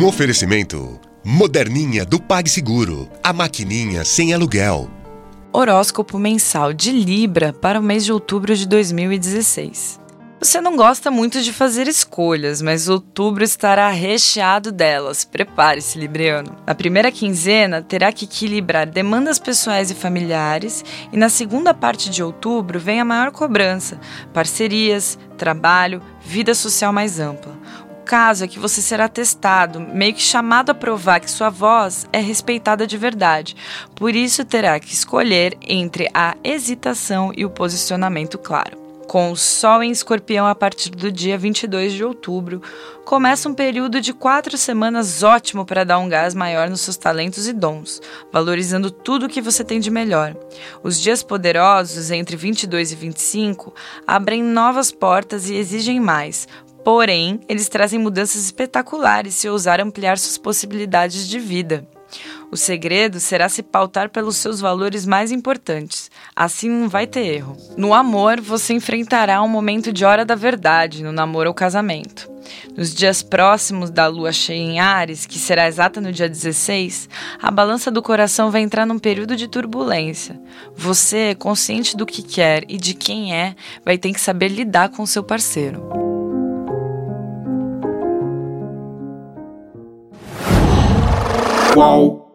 Um oferecimento moderninha do PagSeguro, a maquininha sem aluguel. Horóscopo mensal de Libra para o mês de outubro de 2016. Você não gosta muito de fazer escolhas, mas outubro estará recheado delas. Prepare-se, Libriano. Na primeira quinzena, terá que equilibrar demandas pessoais e familiares, e na segunda parte de outubro vem a maior cobrança: parcerias, trabalho, vida social mais ampla caso é que você será testado, meio que chamado a provar que sua voz é respeitada de verdade. Por isso terá que escolher entre a hesitação e o posicionamento claro. Com o Sol em Escorpião a partir do dia 22 de outubro, começa um período de quatro semanas ótimo para dar um gás maior nos seus talentos e dons, valorizando tudo o que você tem de melhor. Os dias poderosos, entre 22 e 25, abrem novas portas e exigem mais, Porém, eles trazem mudanças espetaculares se ousar ampliar suas possibilidades de vida. O segredo será se pautar pelos seus valores mais importantes. Assim não vai ter erro. No amor, você enfrentará um momento de hora da verdade, no namoro ou casamento. Nos dias próximos da lua cheia em Ares, que será exata no dia 16, a balança do coração vai entrar num período de turbulência. Você, consciente do que quer e de quem é, vai ter que saber lidar com seu parceiro. Qual?